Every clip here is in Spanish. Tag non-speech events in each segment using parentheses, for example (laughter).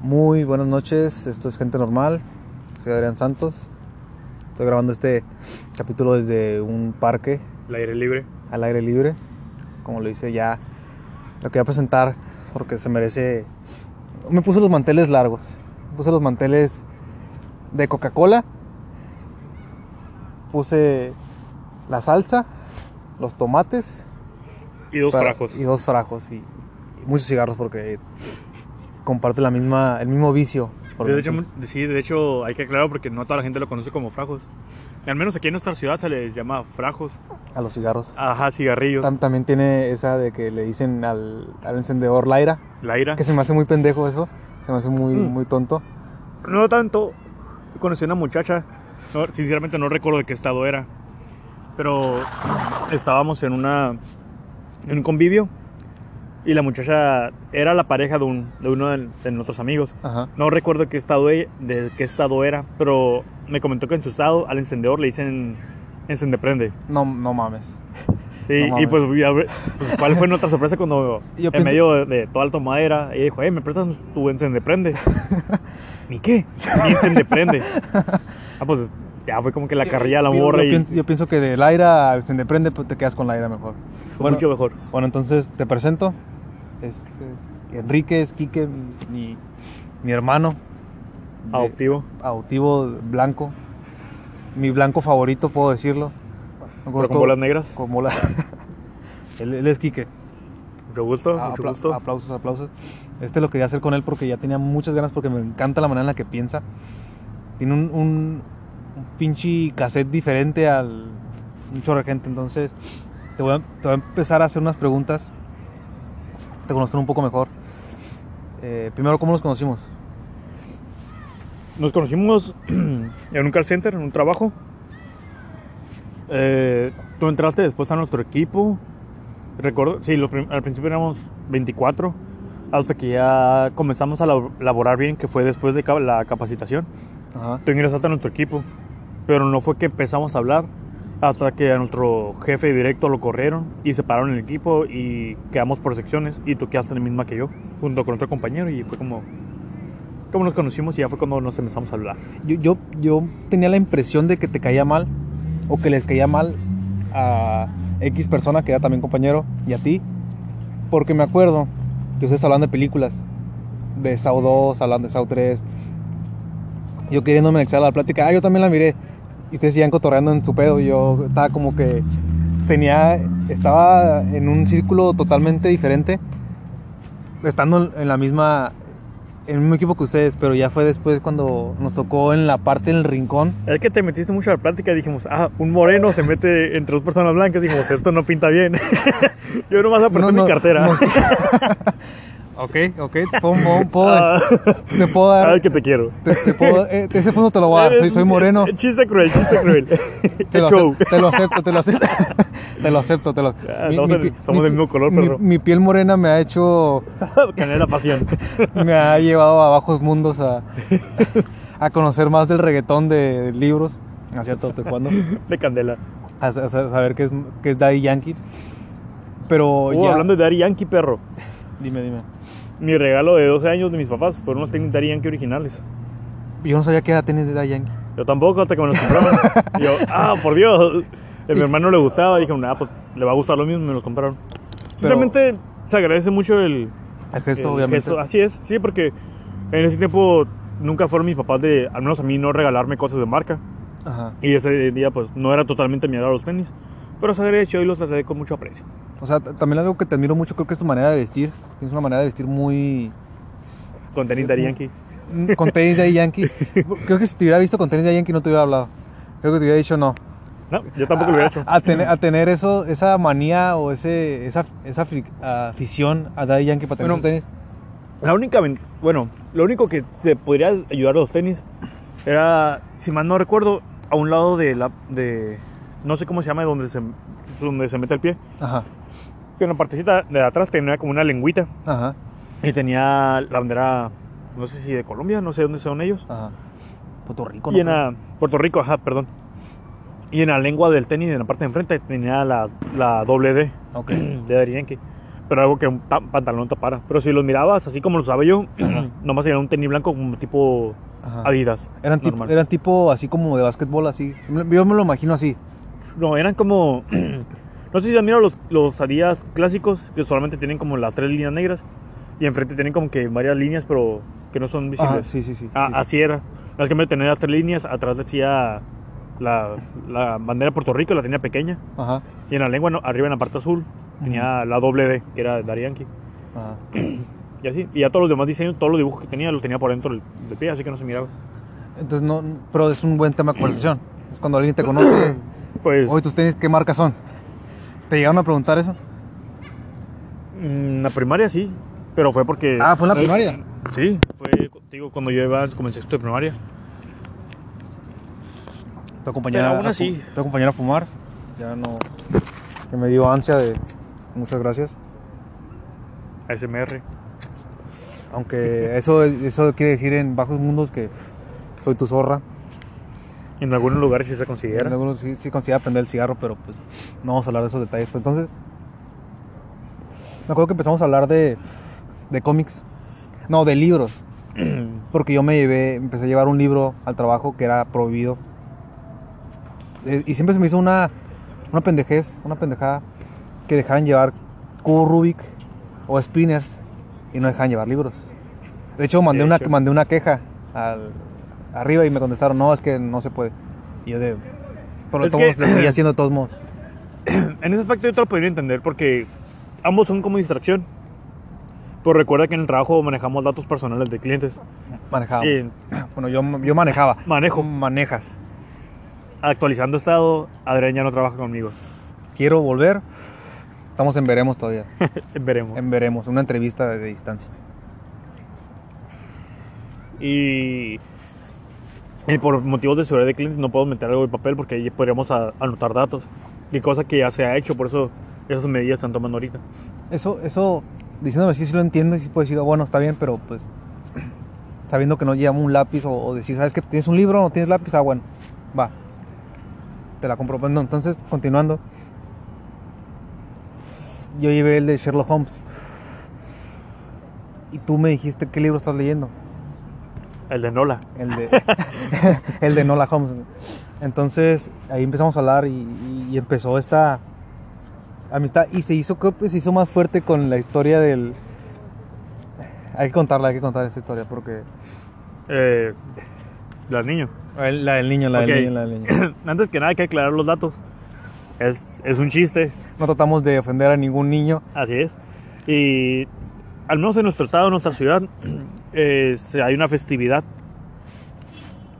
Muy buenas noches, esto es Gente Normal, soy Adrián Santos. Estoy grabando este capítulo desde un parque El aire libre. al aire libre. Como lo hice ya, lo quería presentar porque se merece... Me puse los manteles largos, me puse los manteles de Coca-Cola, puse la salsa, los tomates Y dos para- frajos. y dos frajos y, y muchos cigarros porque comparte la misma, el mismo vicio. De hecho, sí, de hecho hay que aclarar porque no toda la gente lo conoce como frajos. Al menos aquí en nuestra ciudad se les llama frajos. a los cigarros. Ajá, cigarrillos. Tam- también tiene esa de que le dicen al, al encendedor Laira, La ira. que se me hace muy pendejo eso, se me hace muy, Mm. muy tonto. No tanto. Conocí a una muchacha. no, sinceramente no recuerdo de qué estado era. Pero estábamos en una. En un convivio. Y la muchacha era la pareja de, un, de uno de, de nuestros amigos. Ajá. No recuerdo qué estado, e- de qué estado era, pero me comentó que en su estado al encendedor le dicen encendeprende. No, no mames. (laughs) Sí, No y mames. pues, ya ve- pues, ¿cuál fue nuestra sorpresa cuando (laughs) Yo en pienso- medio de, de toda la tomadera ella dijo, eh, ¿me prestas tu encendeprende? ¿Ni (laughs) qué? Ni encendeprende. ah, pues ya fue como que la carrilla la Yo- morra yo, y pienso, yo pienso que de Laira al prende pues te quedas con Laira mejor. fue mucho mejor. Bueno, entonces te presento. Es, es Enrique, es Quique, mi, mi hermano. Adoptivo. adoptivo blanco. Mi blanco favorito, puedo decirlo. No Pero con bolas negras. Con bola- (laughs) él, él es Quique. Mucho gusto, Ah, mucho apla- gusto. Aplausos, aplausos. Este lo quería hacer con él porque ya tenía muchas ganas porque me encanta la manera en la que piensa. Tiene un, un, un pinche cassette diferente al un chorro de gente. Entonces, te voy, a, te voy a empezar a hacer unas preguntas. Te conozcan un poco mejor. Eh, primero, ¿cómo nos conocimos? Nos conocimos (clears throat) en un call center, en un trabajo. Eh, tú entraste después a nuestro equipo. Recuerdo, sí, los al principio éramos 24, hasta que ya comenzamos a lab- laborar bien, que fue después de la capacitación. Ajá. Tú ingresaste a nuestro equipo, pero no fue que empezamos a hablar hasta que a nuestro jefe directo lo corrieron y separaron el equipo y quedamos por secciones y tú quedaste en la misma que yo, junto con otro compañero y fue como, como nos conocimos y ya fue cuando nos empezamos a hablar. Yo, yo, yo tenía la impresión de que te caía mal o que les caía mal a X persona que era también compañero y a ti, porque me acuerdo que ustedes hablan de películas, de Saw 2, hablan de Saw 3. Yo queriéndome anexar la plática, ah, yo también la miré. Y ustedes seguían cotorreando en su pedo. Yo estaba como que tenía, estaba en un círculo totalmente diferente, estando en la misma, en el mismo equipo que ustedes, pero ya fue después cuando nos tocó en la parte del rincón. Es que te metiste mucho a la plática dijimos, ah, un moreno se mete entre dos personas blancas. Dijimos, esto no pinta bien. (laughs) yo nomás apreté No, mi no, cartera. no. (laughs) ok, ok, puedo, puedo- Ah, te puedo dar, Sabes que te quiero. te, te puedo- eh, ese fondo te lo voy a dar, soy, soy moreno. Chiste cruel, chiste cruel. Te lo, (laughs) show. acep- te lo acepto, te lo acepto. te lo acepto, (laughs) te lo Ah, del- somos del mismo color, mi- perro. mi piel morena me ha hecho, (laughs) Canela pasión. me ha llevado a bajos mundos a, a conocer más del reggaetón de libros. ¿No es cierto? ¿De cuándo? De candela. A, sa- a saber qué es, qué es Daddy Yankee. Pero Oh, ya... hablando de Daddy Yankee, perro. Dime, dime. Mi regalo de 12 años de mis papás fueron los tenis Daddy Yankee originales. Yo no sabía qué edad tienes de Daddy Yankee. Yo tampoco, hasta que me los compraron. Y yo, (laughs) ah, por Dios. A mi hermano le gustaba. Dije, ah, pues le va a gustar lo mismo. Me los compraron. Pero- Realmente se agradece mucho el, El gesto, el obviamente. gesto. Así es, sí, porque en ese tiempo nunca fueron mis papás de, al menos a mí, no regalarme cosas de marca. Ajá. Y ese día, pues, no era totalmente mi agrado los tenis. Pero se agradeció y los traté con mucho aprecio. O sea, también algo que te admiro mucho creo que es tu manera de vestir. Tienes una manera de vestir muy... Con tenis Daddy Yankee. mm, Con tenis de Yankee. (laughs) Creo que si te hubiera visto con tenis de Yankee no te hubiera hablado. Creo que te hubiera dicho no. No, yo tampoco lo hubiera hecho. A, a tener, a tener eso, esa manía o ese, esa, esa afición a Daddy Yankee para tener Bueno, tenis. La única, bueno, lo único que se podría ayudar a los tenis era, si mal no recuerdo, a un lado de la, de, no sé cómo se llama, donde se, donde se mete el pie. Ajá. Que en la partecita de atrás tenía como una lengüita Ajá. y tenía la bandera, no sé si de Colombia, no sé dónde son ellos. Ajá. Puerto Rico, Y en ¿no? la, Puerto Rico, ajá, perdón. Y en la lengua del tenis, en la parte de enfrente, tenía la, la doble D Ok. (clears throat) de Yankee. Pero algo que un ta- pantalón tapara. Pero si los mirabas así como los usaba yo, (clears throat) nomás era un tenis blanco como tipo Ajá. Adidas. Eran eran tipo así como de básquetbol, así. Yo me lo imagino así. No, eran como. (clears throat) no sé si han mirado los, los Adidas clásicos, que solamente tienen como las tres líneas negras. Y enfrente tienen como que varias líneas, pero que no son visibles. Ajá, sí, sí, sí. Ah, sí. Así era. Las que me tener las tres líneas, atrás decía la, la bandera de Puerto Rico, la tenía pequeña. Ajá. Y en la lengua, no, arriba en la parte azul, tenía la doble D, que era Yankee. Ajá. (clears throat) Y así. Y ya todos los demás diseños, todos los dibujos que tenía, los tenía por dentro del, del pie, así que no se miraba. Entonces, no, pero es un buen tema de conversación. Es cuando alguien te conoce. (clears throat) Pues, Oye, tus tenis, ¿qué marcas son? ¿Te llegaron a preguntar eso? mm, en la primaria sí, pero fue porque... Ah, ¿fue en la primaria? Sí, fue, digo, cuando yo iba, como en sexto de primaria. Tu compañera, Pero aún a así. tu compañera a fumar. Ya no. Que me dio ansia de. Muchas gracias. ASMR. Aunque eso, eso quiere decir en bajos mundos que soy tu zorra. En algunos lugares sí se En considera. algunos sí, sí considera prender el cigarro, pero pues no vamos a hablar de esos detalles. Pues entonces, me acuerdo que empezamos a hablar de, de cómics. No, de libros. (clears throat) Porque yo me llevé, empecé a llevar un libro al trabajo que era prohibido. Eh, Y siempre se me hizo una, una pendejez, una pendejada, que dejaran llevar cubo Rubik o spinners y no dejaran llevar libros. De hecho, mandé, De una, hecho. mandé una queja al, arriba y me contestaron, no, es que no se puede. Y yo de... Que- modos, lo seguía (clears throat) haciendo de todos modos. (clears throat) En ese aspecto yo te lo podría entender porque ambos son como distracción. Pero recuerda que en el trabajo manejamos datos personales de clientes. Manejaba. (clears throat) Y Bueno, yo, yo manejaba. Manejo. Manejas. actualizando estado, Adrián ya no trabaja conmigo. Quiero volver. Estamos en veremos todavía. (laughs) Veremos. En veremos, una entrevista de distancia. Y, y por motivos de seguridad de clientes no puedo meter algo de papel porque ahí podríamos anotar datos. Y cosa que ya se ha hecho, por eso esas medidas están tomando ahorita. Eso, eso, diciéndome así, sí lo entiendo y sí puedo decir, "Ah, bueno, está bien, pero pues (clears throat) sabiendo que no llevamos un lápiz o, decir, ¿sabes que tienes un libro o no tienes lápiz? Ah, bueno, va. Te la compro. Bueno, entonces, continuando. Yo llevé el de Sherlock Holmes. Y tú me dijiste, ¿qué libro estás leyendo? El de Nola. El de, (laughs) el de Nola Holmes. Entonces ahí empezamos a hablar y, y- y empezó esta amistad y se hizo, creo que se hizo más fuerte con la historia del... Hay que contarla, hay que contar esta historia porque... Eh, del niño. La del niño, la del niño, la del niño. (coughs) Antes que nada hay que aclarar los datos. Es, es un chiste, No tratamos de ofender a ningún niño. así es. Y al menos en nuestro estado, en nuestra ciudad, eh, hay una festividad.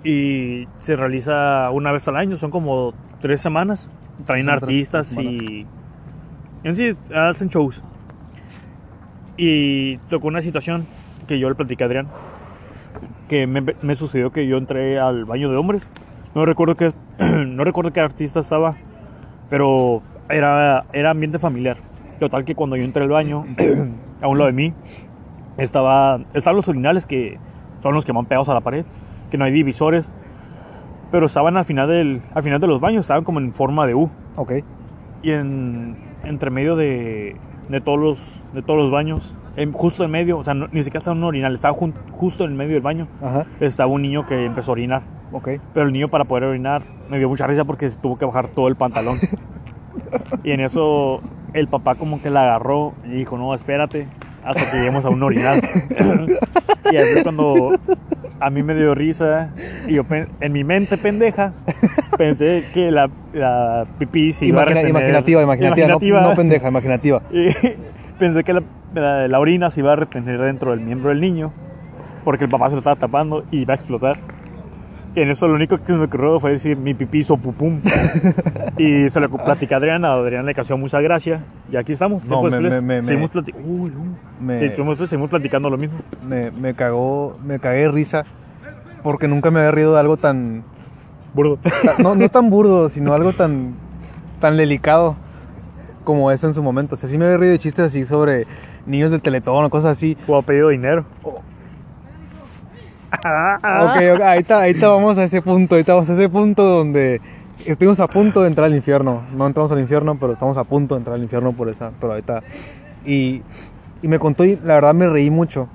Y se realiza una vez al año, son como tres semanas. Traen Son artistas semanas. y... En sí, hacen shows. Y tocó una situación que yo le platiqué a Adrián. Que me, me sucedió que yo entré al baño de hombres. No recuerdo qué, (clears throat) no recuerdo qué artista estaba, pero era, era ambiente familiar. Total que cuando yo entré al baño, (clears throat) a un lado de mí, estaba, estaban los urinales que son los que van pegados a la pared, que no hay divisores, pero estaban al final, del, al final de los baños, estaban como en forma de U. Ok. Y en, entre medio de, de, todos los, de todos los baños, en- justo en medio, o sea, no- ni siquiera estaba un urinal, estaba jun- justo en medio del baño, Ajá. estaba un niño que empezó a orinar. Ok. Pero el niño para poder orinar me dio mucha risa porque se tuvo que bajar todo el pantalón. (laughs) y en eso el papá como que la agarró y dijo, no, espérate hasta que lleguemos a un orinal. y es cuando a mí me dio risa y yo en mi mente pendeja pensé que la, la pipí se iba a retener. imaginativa, imaginativa, no- pendeja, imaginativa. Y pensé que la, la- la orina se iba a retener dentro del miembro del niño porque el papá se lo estaba tapando y iba a explotar. Y en eso lo único que se me ocurrió fue decir mi pipí hizo pupum. (laughs) y se lo platicé a Adriana, Adriana le causó mucha gracia. Y aquí estamos. No, me- me- me- seguimos, plati- Uy. Me- Sí, después seguimos platicando lo mismo. Me, me cagó, me cagué de risa porque nunca me había rido de algo tan, Burdo. ta- no, no tan burdo, sino algo tan, tan delicado como eso en su momento. O sea, sí me había reído de chistes así sobre niños del teletón o cosas así. O ha pedido dinero. (laughs) Ok, ok, ahorita, ahorita vamos a ese punto, ahorita vamos a ese punto donde estuvimos a punto de entrar al infierno. No entramos al infierno, pero estamos a punto de entrar al infierno por esa, pero ahorita, Y, y me contó y la verdad me reí mucho.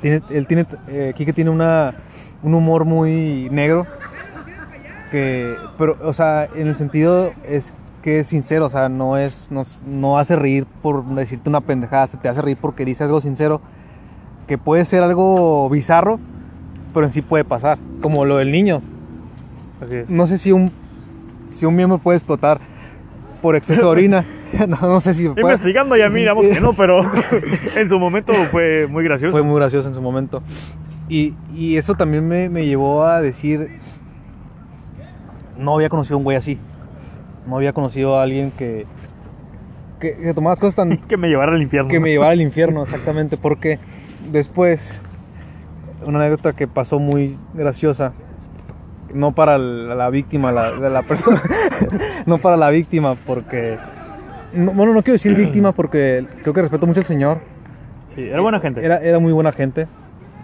Tiene, él tiene, eh, Quique tiene una, un humor muy negro. Que, pero, o sea, en el sentido es que es sincero, o sea, no es, no, no hace reír por decirte una pendejada, se te hace reír porque dice algo sincero, que puede ser algo bizarro, pero en sí puede pasar, como lo del niño. No sé si un, si un miembro puede explotar por exceso de orina. (laughs) (laughs) no, no sé si. Investigando ya miramos que no, pero (laughs) en su momento fue muy gracioso. Fue muy gracioso en su momento. Y, y eso también me, me llevó a decir, no había conocido a un güey así. No había conocido a alguien que, que, que tomaba las cosas tan... que me llevara al infierno. que me llevara al infierno, exactamente. Porque después, una anécdota que pasó muy graciosa, no para la, la víctima, la, de la persona, (laughs) no para la víctima, porque... no- bueno, no quiero decir víctima porque creo que respeto mucho al señor. Sí, era buena gente. Era, era muy buena gente.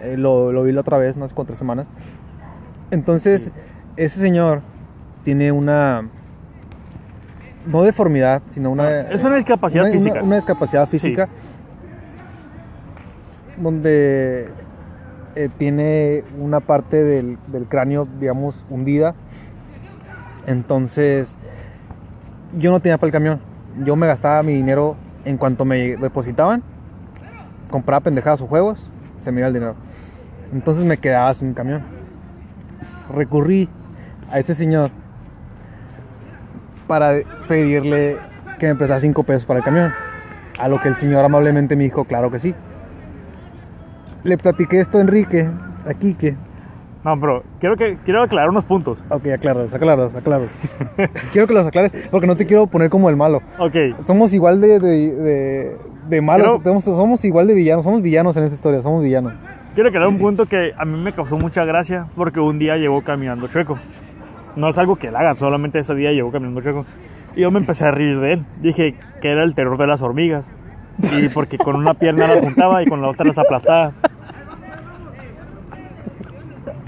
Eh, lo, lo vi la otra vez, como tres semanas. Entonces, ese señor tiene una. No deformidad, sino una. Es una discapacidad una- una- física. Una, discapacidad física. Donde eh, tiene una parte del, del cráneo, digamos, hundida. Entonces, yo no tenía para el camión. Yo me gastaba mi dinero en cuanto me depositaban compraba pendejadas o juegos, se me iba el dinero. Entonces me quedaba sin camión. Recurrí a este señor para pedirle que me prestara 5 pesos para el camión. A lo que el señor amablemente me dijo, claro que sí. Le platiqué esto a Enrique, a Quique. No, pero quiero, que, quiero aclarar unos puntos. Ok, aclaros, aclaros, aclaros. (laughs) quiero que los aclares porque no te quiero poner como el malo. Ok, Somos igual de, de, de, de malos, somos, somos igual de villanos, somos villanos en esta historia, somos villanos. quiero aclarar un punto que a mí me causó mucha gracia porque un día llegó caminando chueco. No es algo que él haga, solamente ese día llegó caminando chueco. Y yo me empecé a reír de él. Dije que era el terror de las hormigas. Y porque con una pierna las juntaba y con la otra las aplastaba.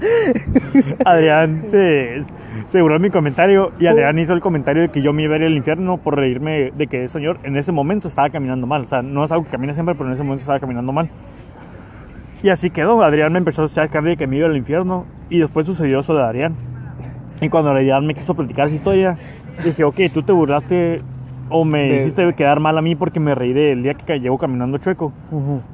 (laughs) Adrián se, se burló mi comentario y Adrián hizo el comentario de que yo me iba a ir al infierno por reírme de que el señor en ese momento estaba caminando mal. O sea, no es algo que camina siempre, pero en ese momento estaba caminando mal. Y así quedó. Adrián me empezó a sacar de que me iba al infierno y después sucedió eso de Adrián. Y cuando Adrián me quiso platicar esa historia, dije, ok, tú te burlaste o me De- hiciste quedar mal a mí porque me reí del día que llegó caminando chueco.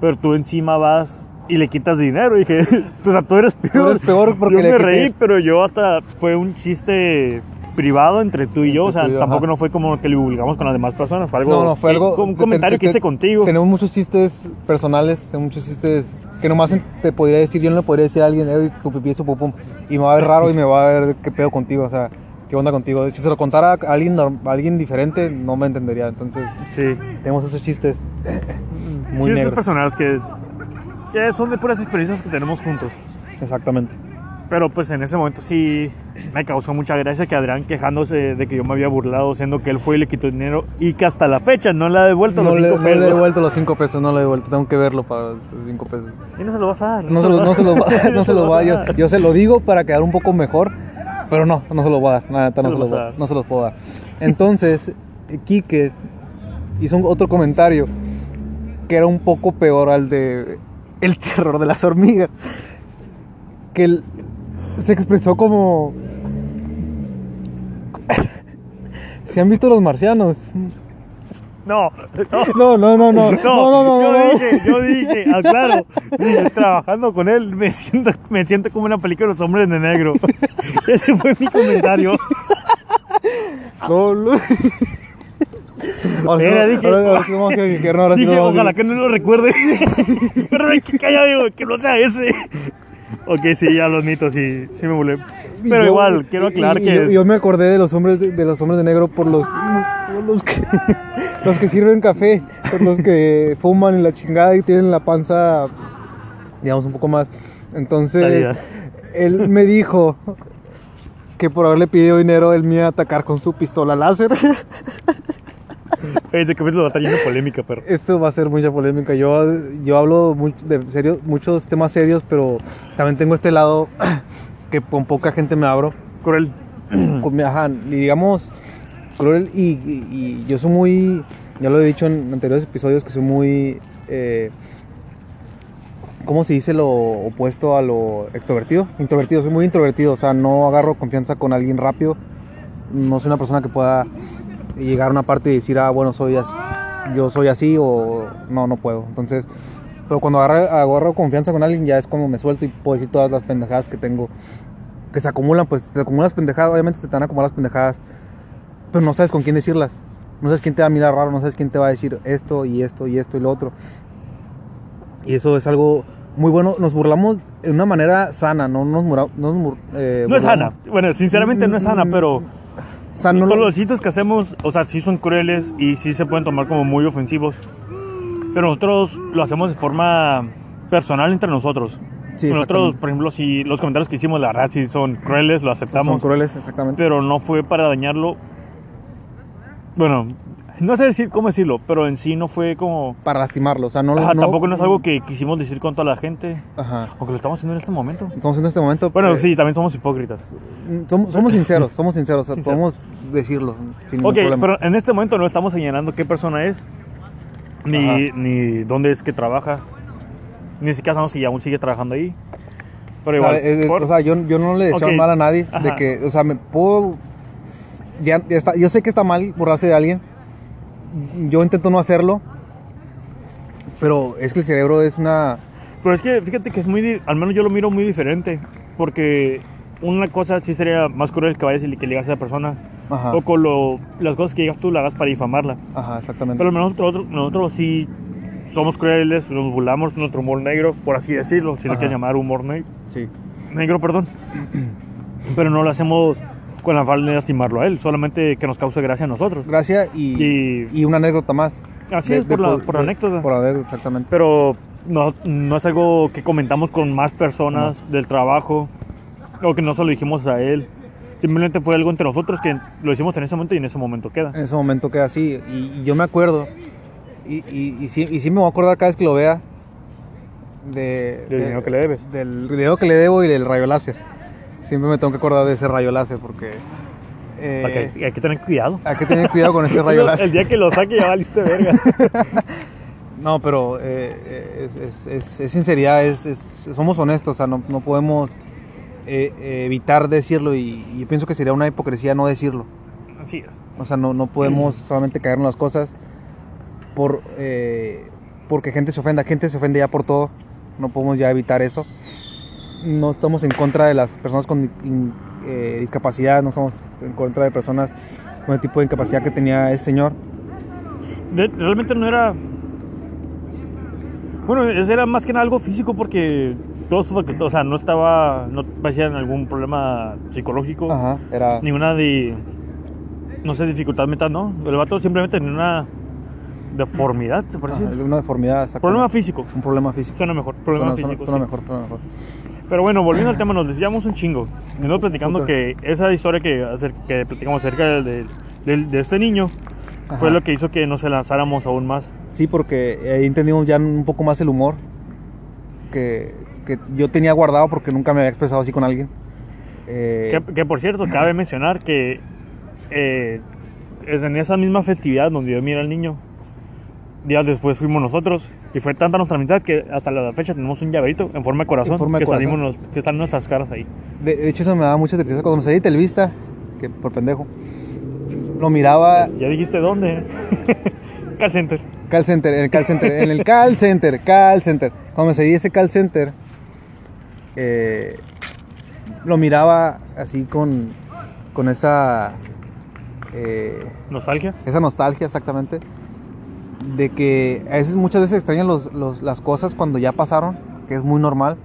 Pero tú encima vas y le quitas dinero. Y dije, (laughs) o sea, tú eres peor. eres peor porque yo le me quité- reí, pero yo hasta fue un chiste privado entre tú y yo. O sea, yo, tampoco ajá. no fue como que lo divulgamos con las demás personas. Fue algo, no, no, fue que- algo. Un comentario te- que hice contigo. Tenemos muchos chistes personales, tenemos muchos chistes que nomás te podría decir, yo no le podría decir a alguien, "Ey, tu pipí es tu pupum. Y me va a ver raro y me va a ver qué pedo contigo, o sea, qué onda contigo. Si se lo contara a alguien, a alguien diferente, no me entendería. Entonces, Sí. tenemos esos chistes muy chistes negros. personales que, que son de puras experiencias que tenemos juntos. Exactamente. Pero pues en ese momento sí me causó mucha gracia que Adrián quejándose de que yo me había burlado, siendo que él fue y le quitó dinero y que hasta la fecha no le ha devuelto No los le, cinco no le he pesos. devuelto los 5 pesos, no le he devuelto, tengo que verlo para los 5 pesos. Y no se lo vas a dar. No se lo, no se lo, va- (laughs) (laughs) no se lo va, vas a yo, dar. yo se lo digo para quedar un poco mejor, pero no, no se lo voy a dar, neta, no Se se, lo los vas a voy a- dar. no se los puedo dar. Entonces, Quique hizo un- otro comentario que era un poco peor al de el terror de las hormigas, que él se expresó como... ¿Se han visto los marcianos? No, no. No, no, no, no, (laughs) no, No, no, no, yo no, dije, yo dije, ah, claro, dije, trabajando con él me siento, me siento como una película de los hombres de negro. (laughs) Ese fue mi comentario. (laughs) No, no. Ahora dije, ahora- sí vamos a ahora sí Dije, no vamos a ojalá que no lo recuerde. (laughs) Pero hay que digo, que no sea ese. Ok, sí, ya lo admito, sí, sí me volé. Pero yo- igual, quiero aclarar y que... yo, yo me acordé de los hombres de, de los hombres de negro por los por los que (laughs) los que sirven café, por los que fuman y la chingada y tienen la panza digamos un poco más. Entonces, él me dijo que por haberle pedido dinero él me iba a atacar con su pistola láser. (laughs) Ese capítulo va a estar lleno de polémica, pero... Esto va a ser mucha polémica. Yo, yo hablo de serio, muchos temas serios, pero también tengo este lado (clears throat) que con poca gente me abro. Cruel. (clears throat) Ajá, y digamos, cruel y, y- y yo soy muy Ya lo he dicho en anteriores episodios que soy muy... Eh, ¿Cómo se dice lo opuesto a lo extrovertido? Introvertido, soy muy introvertido, o sea, no agarro confianza con alguien rápido. No soy una persona que pueda llegar a una parte y decir, ah, bueno, soy así, yo soy así o no, no puedo. Entonces, pero cuando agarro, agarro confianza con alguien ya es como me suelto y puedo decir todas las pendejadas que tengo, que se acumulan, pues te acumulan las pendejadas, obviamente se te van a acumular las pendejadas, pero no sabes con quién decirlas. No sabes quién te va a mirar raro, no sabes quién te va a decir esto y esto y esto y lo otro. Y eso es algo muy bueno. Nos burlamos de una manera sana, no nos, mura, no, nos, eh, no es sana. Bueno, sinceramente no es sana, pero o sea, no todos lo- los chistes que hacemos, o sea, sí son crueles y sí se pueden tomar como muy ofensivos. Pero nosotros lo hacemos de forma personal entre nosotros. Sí, nosotros, por ejemplo, si los comentarios que hicimos, la verdad, sí son crueles, lo son aceptamos. crueles, exactamente. pero no fue para dañarlo. Bueno, no sé decir cómo decirlo, pero en sí no fue como. para lastimarlo, o sea, no, lo- Ajá, no- tampoco no es algo que quisimos decir con toda la gente, Ajá. aunque lo estamos haciendo en este momento. Estamos en este momento. Bueno, eh, sí, también somos hipócritas. Somos, somos sinceros, (laughs) somos sinceros, o sea, Sincero. podemos decirlo sin Ok, problema. pero en este momento no estamos señalando qué persona es, ni, Ajá. ni dónde es que trabaja, ni siquiera sabemos si aún sigue trabajando ahí. Pero O sea, igual, es- por- o sea, yo, yo no le deseo Ok. mal a nadie de que, o sea, me puedo. Ya, ya está, yo sé que está mal burlarse de alguien. Yo intento no hacerlo. Pero es que el cerebro es una. Pero es que fíjate que es muy, al menos yo lo miro muy diferente, porque una cosa sí sería más cruel que vayas y que le digas a esa persona, Ajá. o con lo, las cosas que digas tú la hagas para difamarla. Ajá, exactamente. Pero al menos nosotros, nosotros sí somos crueles, nos burlamos, nuestro humor negro, por así decirlo, si lo Ajá. quieres llamar humor ne- Sí. negro, perdón. (clears throat) Pero no lo hacemos con la falta de lastimarlo a él, solamente que nos cause gracia a nosotros. Gracias y, Y- y una anécdota más. Así es, por la- por la anécdota. Por la anécdota, exactamente. Pero no, no es algo que comentamos con más personas del trabajo o que no se lo dijimos a él. Simplemente fue algo entre nosotros que lo hicimos en ese momento y en ese momento queda. En ese momento queda así. Y, y yo me acuerdo. Y, y, sí, y sí me voy a acordar cada vez que lo vea. De, Del dinero que le debes. Del dinero que le debo y del rayo láser. Siempre me tengo que acordar de ese rayo láser porque. eh, hay, que tener cuidado. hay que tener cuidado con ese (laughs) rayo láser. El día que lo saque ya valiste verga. (laughs) No, pero eh, eh, es, es- es- es sinceridad, somos honestos, o sea, no, no podemos eh, evitar decirlo y, y pienso que sería una hipocresía no decirlo. Así es. O sea, no, no podemos (clears throat) solamente caer en las cosas por, eh, porque gente se ofenda. Gente se ofende ya por todo. No podemos ya evitar eso. No estamos en contra de las personas con eh, discapacidad. No estamos en contra de personas con el tipo de incapacidad que tenía ese señor. De- realmente no era. Bueno, era más que nada algo físico porque todo su facultad, o sea, no estaba, no parecía en algún problema psicológico, Ajá, era... ninguna de, no sé, dificultad mental, ¿no? El vato simplemente tenía una deformidad, se parece. ajá, una deformidad. exactamente. Problema físico. Un problema físico. Suena mejor, problema Suena- suena- físico. suena sí. mejor, suena mejor. Pero bueno, volviendo al tema, nos desviamos un chingo. Venimos platicando que esa historia que, que platicamos acerca de, de- de este niño fue Ajá. lo que hizo que nos lanzáramos aún más. Sí, porque ahí entendimos ya un poco más el humor que, que yo tenía guardado porque nunca me había expresado así con alguien. Eh, Que, que, por cierto, cabe (clears throat) mencionar que eh, en esa misma festividad donde yo mira al niño, días después fuimos nosotros y fue tanta nuestra amistad que hasta la fecha tenemos un llaverito en forma de corazón, En forma de que, salimos corazón. que están nuestras caras ahí. de, de hecho, eso me daba mucha tristeza cuando me salí de Televista, que por pendejo. Lo miraba ¿Ya dijiste dónde? (laughs) Call Center. call center, en el call center, en el call center, call center. Cuando me salí de ese call center, eh, lo miraba así con, con esa, eh, Nostalgia. esa nostalgia exactamente. De que a veces, muchas veces extrañan los- los- las cosas cuando ya pasaron, que es muy normal.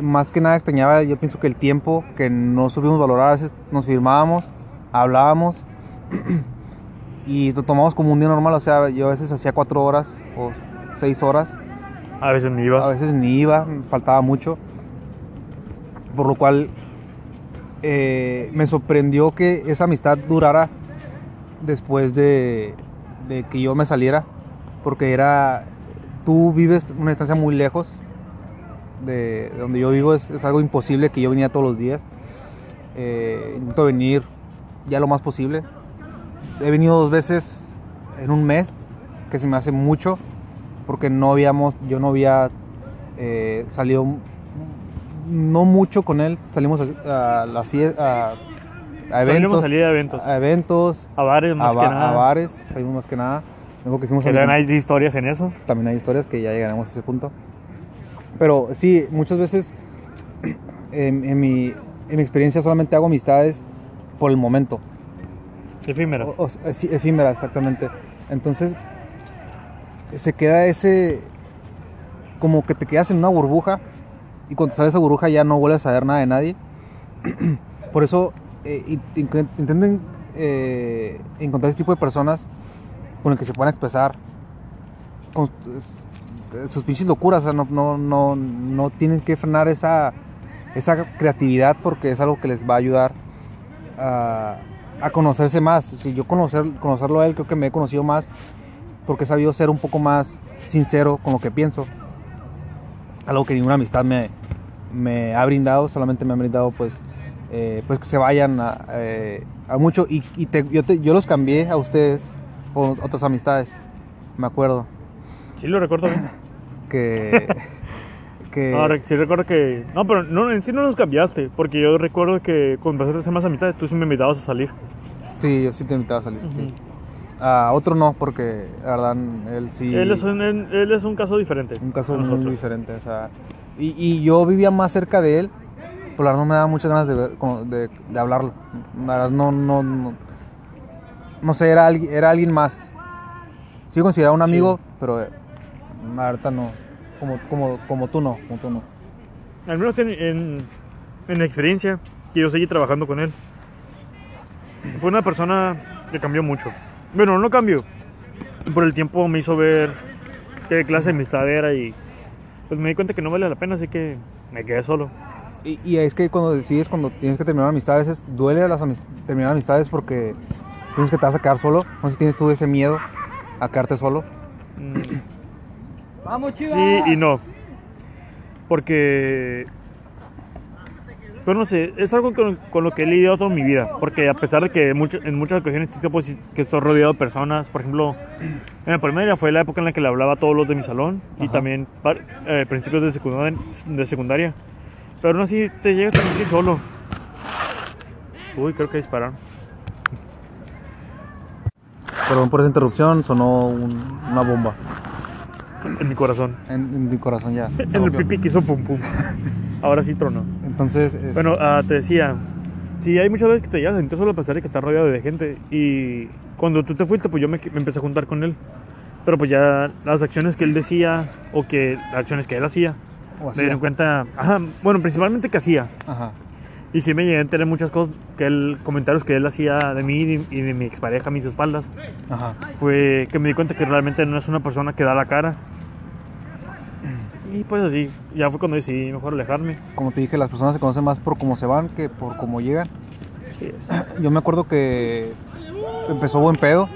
Más que nada extrañaba, yo pienso que el tiempo que no supimos valorar, a veces nos firmábamos, hablábamos (clears throat) y lo tomamos como un día normal. O sea, yo a veces hacía cuatro horas o seis horas, A veces me iba. a veces ni iba, faltaba mucho. Por lo cual eh, me sorprendió que esa amistad durara después de, de que yo me saliera. Porque era. Tú vives una distancia muy lejos de donde yo vivo. Es, algo imposible que yo venía todos los días. Eh, intento venir ya lo más posible. He venido dos veces en un mes, que se me hace mucho, porque no habíamos, yo no había eh, salido no mucho con él, salimos a, a la fiesta, a, a eventos, salir a eventos. a eventos, A bares, a, más ba- que nada. a bares, salimos más que nada. Luego que fuimos a hay historias en eso. También hay historias que ya llegaremos a ese punto. Pero sí, muchas veces (clears throat) en, en mi, en mi experiencia solamente hago amistades por el momento. Efímeras. O- o- sí, efímera, exactamente. Entonces, se queda ese. Como que te quedas en una burbuja. Y cuando sales de esa burbuja ya no vuelves a saber nada de nadie. (clears throat) Por eso, eh, in- in- intenten eh, encontrar ese tipo de personas con el que se puedan expresar. Eh, sus pinches locuras. No, no, no, no tienen que frenar esa, esa creatividad porque es algo que les va a ayudar a, a conocerse más. Si yo conocer, conocerlo a él, creo que me he conocido más porque he sabido ser un poco más sincero con lo que pienso. Algo que ninguna amistad me, me ha brindado, solamente me han brindado pues, eh, pues que se vayan a, eh, a mucho. Y, y te- yo, te- yo los cambié a ustedes por otras amistades, me acuerdo. Sí, lo recuerdo bien. (laughs) Que... (laughs) que Ahora, sí recuerdo que... No, pero no, en sí no nos cambiaste. Porque yo recuerdo que a hacer más amistades, tú sí me invitabas a salir. sí, yo sí te invitaba a salir. sí. Ujú. A otro no, porque la verdad él sí... Él, es un, él, él es un caso diferente. Un caso muy diferente, o sea, y, y yo vivía más cerca de él, por la verdad no me daba muchas ganas de, ver- como de, de hablarlo, la verdad no, no, no, no sé, era, alguien- era alguien más, sí consideraba un amigo, pero eh, la verdad no, como, como, como tú no, como tú no. Al menos en, en, en experiencia, que yo seguí trabajando con él. Fue una persona que cambió mucho. Bueno, no cambió. Por el tiempo me hizo ver qué clase de amistad era y pues me di cuenta que no vale la pena, así que me quedé solo. Y, y es que cuando decides, cuando tienes que terminar amistades, a veces duele las amis- terminar amistades porque tienes que te vas a quedar solo, no sé si tienes tú ese miedo a quedarte solo. Mm, ¡Vamos, Chivas! Sí y no. Porque. Pero no sé, es algo con, con lo que he lidiado toda mi vida. Porque a pesar de que mucho- en muchas ocasiones pues, que estoy rodeado de personas, por ejemplo, en la primaria fue la época en la que le hablaba a todos los de mi salón y Ajá. también par- eh, principios de secundaria, de secundaria. Pero aún así te llegas a sentir solo. Uy, creo que dispararon. Perdón por esa interrupción, sonó un- una bomba En mi corazón. en, en mi corazón ya. (laughs) En el pipí que hizo pum pum. (laughs) Ahora sí tronó. Entonces, es- Bueno, ah, te decía, sí, hay muchas veces que te llegas a sentir solo a pesar de que estás rodeado de gente. Y cuando tú te fuiste, pues yo me, me empecé a juntar con él. Pero pues ya las acciones que él decía o que las acciones que él hacía, o me así, dieron cuenta, ajá, bueno, principalmente que hacía. Ajá. Y sí me llegué a enterar muchas cosas, que él, comentarios que él hacía de mí y de, mi expareja a mis espaldas. Ajá. Fue que me di cuenta que realmente no es una persona que da la cara. Y pues así, ya fue cuando decidí mejor alejarme. Como te dije, las personas se conocen más por cómo se van que por cómo llegan. (clears throat) Yo me acuerdo que empezó buen pedo,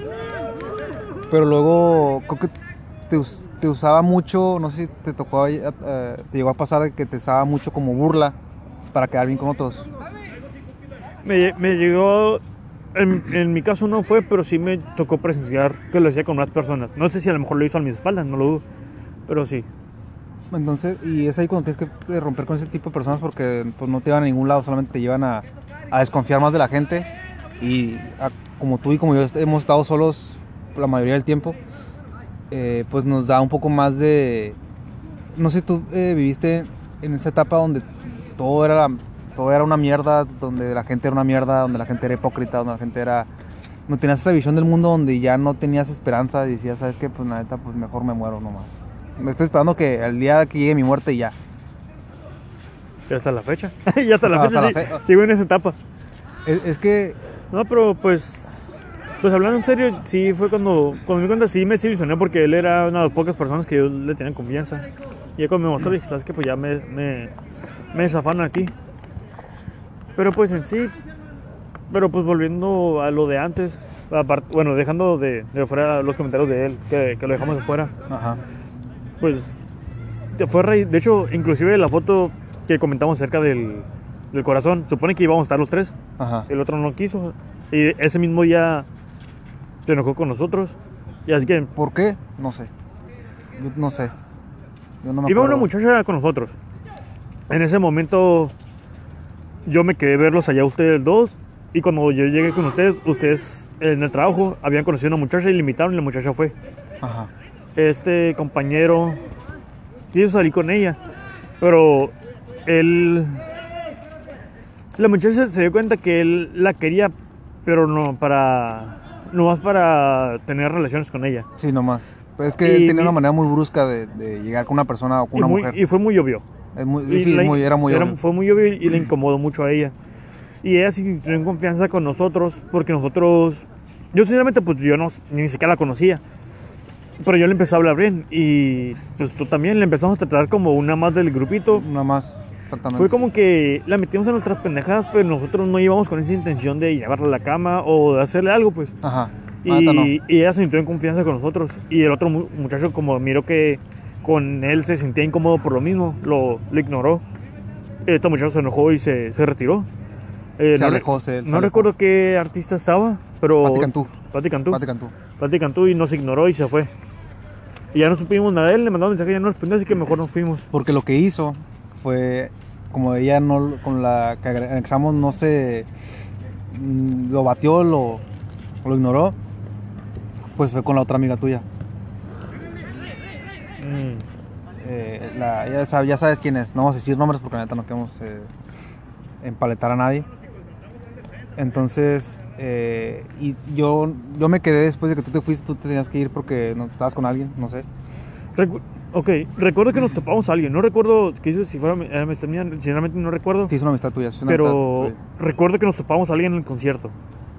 pero luego creo que te, te usaba mucho, no sé si te tocó, eh, te llegó a pasar que te usaba mucho como burla para quedar bien con otros. Me, me llegó, en, en mi caso no fue, pero sí me tocó presenciar que lo hacía con más personas. No sé si a lo mejor lo hizo a mis espaldas, no lo dudo, pero sí. Entonces, y es ahí cuando tienes que eh, romper con ese tipo de personas porque pues, no te llevan a ningún lado, solamente te llevan a, a desconfiar más de la gente. Y a- como tú y como yo hemos estado solos la mayoría del tiempo, eh, pues nos da un poco más de... No sé, tú eh, viviste en esa etapa donde todo era, todo era una mierda, donde la gente era una mierda, donde la gente era hipócrita, donde la gente era... No tenías esa visión del mundo donde ya no tenías esperanza y decías, ¿sabes qué? Pues la neta, pues mejor me muero nomás. Me estoy esperando que el día que llegue mi muerte ya. Ya hasta la fecha. (laughs) ya hasta la Hasta fecha, la sí, fe- sigo en esa etapa. Es, es que No, pero pues, pues hablando en serio, sí fue cuando, cuando me di cuenta, sí me desilusioné porque él era una de las pocas personas que yo le tenía confianza. Y ya cuando me mostró, dije, ¿sabes qué? Pues ya me, me, me desafanan aquí. Pero pues en sí, pero pues volviendo a lo de antes, apart- bueno, dejando de, de fuera los comentarios de él, que, que lo dejamos de fuera, Ajá. pues fue raíz, de hecho, inclusive la foto que comentamos acerca del, del corazón, supone que íbamos a estar los tres, Ajá. el otro no quiso. Y ese mismo día se enojó con nosotros. Y así que ¿Por qué? No sé. Yo no sé. Yo no me iba una muchacha con nosotros. En ese momento yo me quedé verlos allá ustedes dos. Y cuando yo llegué con ustedes, ustedes en el trabajo habían conocido a una muchacha y le invitaron y la muchacha fue. Ajá. Este compañero quiso salir con ella. Pero él... La muchacha se dio cuenta que él la quería, pero no para... No más para tener relaciones con ella. Sí, nomás. Pues es que Y él tenía una manera muy brusca de, de llegar con una persona o con una muy- mujer. y fue muy obvio. Es muy- Y sí, la- muy- era muy obvio. Fue muy obvio y le (clears throat) incomodó mucho a ella. Y ella sí entró en confianza con nosotros porque nosotros... Yo sinceramente pues yo no, ni siquiera la conocía. Pero yo le empecé a hablar bien y pues tú también le empezamos a tratar como una más del grupito. Nada más, exactamente. Fue como que la metimos en nuestras pendejadas, pero nosotros no íbamos con esa intención de llevarla a la cama o de hacerle algo, pues. Ajá. Y, no. y ella se entró en confianza con nosotros. Y el otro mu- muchacho, como miró que con él se sentía incómodo por lo mismo, lo, lo ignoró. Este muchacho se enojó y se, se retiró. Eh, Se no alejó, se- se no alejó. recuerdo qué artista estaba, pero. Pati Cantú. Pati Cantú. Pati Cantú. Pati Cantú y nos ignoró y se fue. Y ya no supimos nada de él, le mandamos mensaje y ya no respondió, así que mejor nos fuimos. Porque lo que hizo fue, como ella no, con la que anexamos no se, mm, lo batió, lo, lo ignoró, pues fue con la otra amiga tuya. Mm. Eh, la- ya, sabes, ya sabes quién es, no vamos a decir nombres porque la neta no queremos eh, empaletar a nadie. Entonces, eh, y yo, yo me quedé después de que tú te fuiste, tú te tenías que ir porque no, estabas con alguien, no sé. Recu- ok, recuerdo que nos topamos a alguien. No recuerdo qué hice, si fuera mi- eh. Mian, sinceramente no recuerdo. Sí, es una amistad tuya. es una pero amistad recuerdo que nos topamos a alguien en el concierto.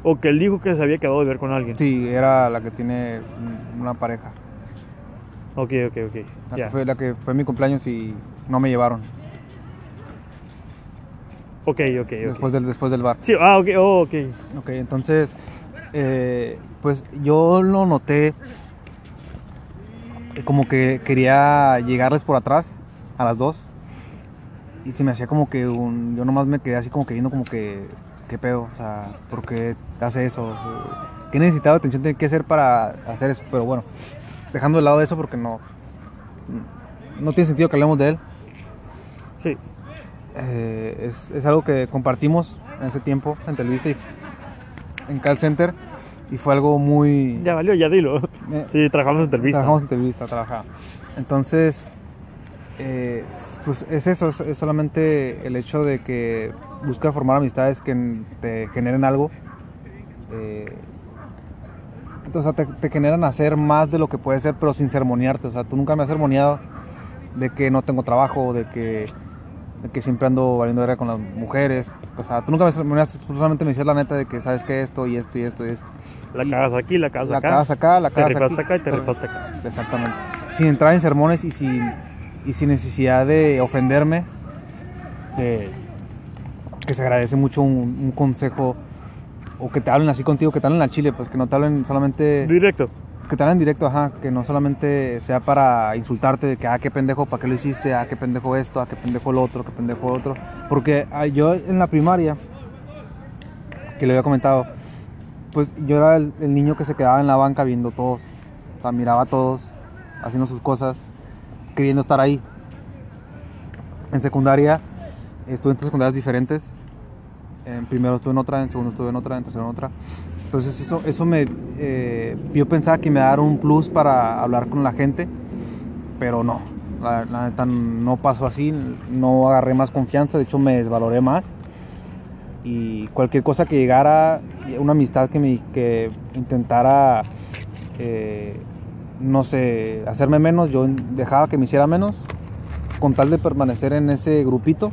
O que él dijo que se había quedado de ver con alguien. Sí, era la que tiene una pareja. Ok, ok, ok. La, que fue, la que fue mi cumpleaños y no me llevaron. Ok, ok, ok. Después, del, después del bar. Sí, ah, ok, oh, ok. Ok, entonces, eh, pues yo lo noté como que quería llegarles por atrás a las dos. Y se me hacía como que un. Yo nomás me quedé así como que viendo como que. ¿Qué pedo? O sea, ¿por qué hace eso? ¿Qué necesitaba atención tiene que hacer para hacer eso? Pero bueno, dejando de lado eso porque no. No tiene sentido que hablemos de él. Sí. Eh, es, es algo que compartimos en ese tiempo en Televisa y en Call Center y fue algo muy... Ya valió, ya dilo. Eh, Sí, trabajamos en Televisa. Trabajamos en trabajaba. Entonces, eh, pues es eso, es, es solamente el hecho de que busca formar amistades que te generen algo. eh, o sea, te, te generan hacer más de lo que puedes ser, pero sin sermonearte. O sea, tú nunca me has sermoneado de que no tengo trabajo, de que, de que siempre ando valiendo verga con las mujeres. O sea, tú nunca me sermoneaste, tú solamente me dices la neta de que sabes que esto y esto y esto y esto. La cagas aquí, la cagas la acá. cagas acá, la Te cagas rifaste aquí. acá y te rifaste acá. Exactamente. Sin entrar en sermones y sin, y sin necesidad de ofenderme. eh, que se agradece mucho un, un consejo o que te hablen así contigo, que te hablen al chile, pues que no te hablen solamente, Directo. que te hablen directo, ajá, que no solamente sea para insultarte de que, ah, qué pendejo, ¿para qué lo hiciste? Ah, qué pendejo esto, ah, qué pendejo lo otro, qué pendejo otro. Porque ah, yo en la primaria, que le había comentado, pues yo era el, niño que se quedaba en la banca viendo todos. O sea, miraba a todos, haciendo sus cosas, queriendo estar ahí. En secundaria, estuve en tres secundarias diferentes. En primero estuve en otra, en segundo estuve en otra, en tercero en otra. Entonces eso, eso me... eh, yo pensaba que me dar un plus para hablar con la gente, pero no. La neta no pasó así, no agarré más confianza, de hecho me desvaloré más y cualquier cosa que llegara, una amistad que, me, que intentara, eh, no sé, hacerme menos, yo dejaba que me hiciera menos, con tal de permanecer en ese grupito,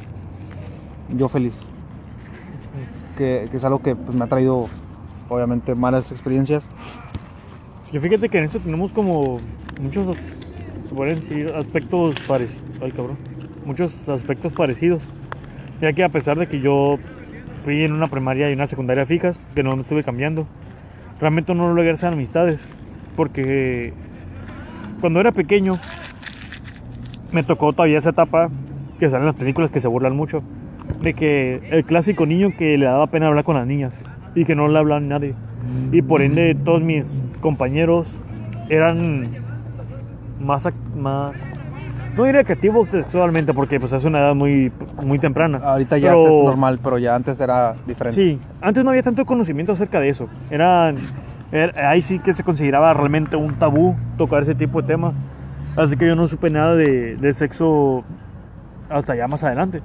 yo feliz. Que, es algo que pues, me ha traído, obviamente, malas experiencias. Yo fíjate que en eso tenemos como muchos, aspectos parecidos. Ay, cabrón. Muchos aspectos parecidos. Ya que a pesar de que yo fui en una primaria y una secundaria fijas, que no me estuve cambiando, realmente no logré hacer amistades. Porque cuando era pequeño, me tocó todavía esa etapa que salen en las películas que se burlan mucho. De que el clásico niño que le daba pena hablar con las niñas y que no le hablaban nadie. Y por ende todos mis compañeros eran más, más no diría activos sexualmente porque pues es una edad muy, muy temprana. Ahorita ya Pero- es normal, pero ya antes era diferente. Sí, antes no había tanto conocimiento acerca de eso. Eran, er- ahí sí que se consideraba realmente un tabú tocar ese tipo de temas. Así que yo no supe nada de, de sexo hasta ya más adelante.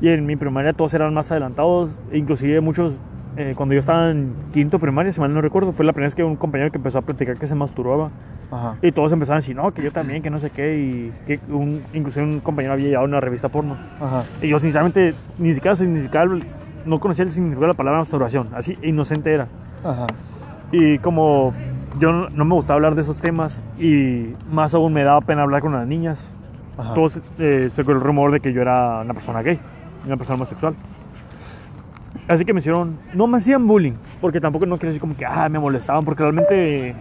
Y en mi primaria todos eran más adelantados, inclusive muchos, eh, cuando yo estaba en quinto primaria, si mal no recuerdo, fue la primera vez que un compañero que empezó a platicar que se masturbaba. Ajá. Y todos empezaron a decir, no, que yo (clears throat) también, que no sé qué, y que un, inclusive un compañero había llevado una revista porno. Ajá. Y yo sinceramente ni siquiera significaba, no conocía el significado de la palabra masturbación, así inocente era. Ajá. Y como yo no, no me gustaba hablar de esos temas y más aún me daba pena hablar con las niñas, todos eh, se corrió el rumor de que yo era una persona gay, una persona homosexual. Así que me hicieron, no me hacían bullying, porque tampoco no quiero decir como que ah, me molestaban, porque realmente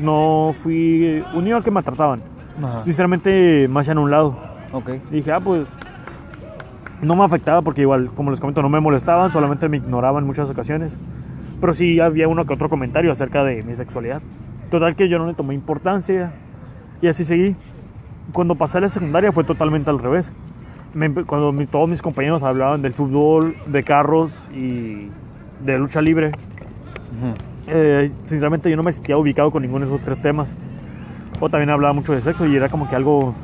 no fui unido al que me trataban. Ajá. Sinceramente me hacían un lado. Ok. Y dije, ah, pues no me afectaba porque igual, como les comento, no me molestaban, solamente me ignoraban en muchas ocasiones. Pero sí había uno que otro comentario acerca de mi sexualidad. Total que yo no le tomé importancia y así seguí. Cuando pasé a la secundaria fue totalmente al revés. Me cuando mi- todos mis compañeros hablaban del fútbol, de carros y de lucha libre, Ujú. eh, sinceramente yo no me sentía ubicado con ninguno de esos tres temas. O también hablaba mucho de sexo y era como que algo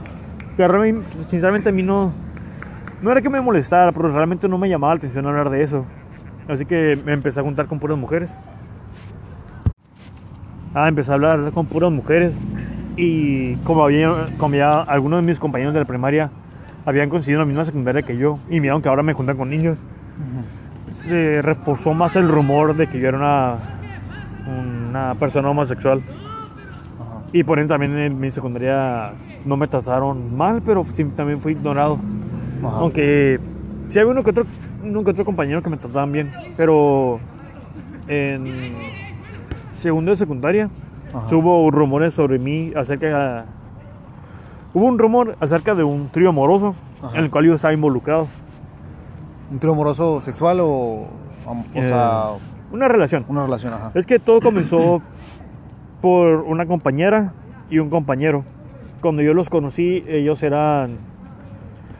que realmente, sinceramente a mí no, no era que me molestara, pero realmente no me llamaba la atención hablar de eso. Así que me empecé a juntar con puras mujeres. Ah, empecé a hablar con puras mujeres y como había, como ya algunos de mis compañeros de la primaria habían conseguido la misma secundaria que yo. Y miraron que ahora me juntan con niños, se reforzó más el rumor de que yo era una, una persona homosexual. Y por ende también en mi secundaria no me trataron mal, pero también fui ignorado. Aunque sí había uno que, otro, uno que otro compañero que me trataban bien, pero en segundo de secundaria hubo rumores sobre mí acerca... Hubo un rumor acerca de un trío amoroso Ajá. en el cual yo estaba involucrado. ¿Un trío amoroso sexual o, o Eh, sea, una relación. una relación? Ajá. Es que todo comenzó (clears throat) por una compañera y un compañero. Cuando yo los conocí, ellos eran.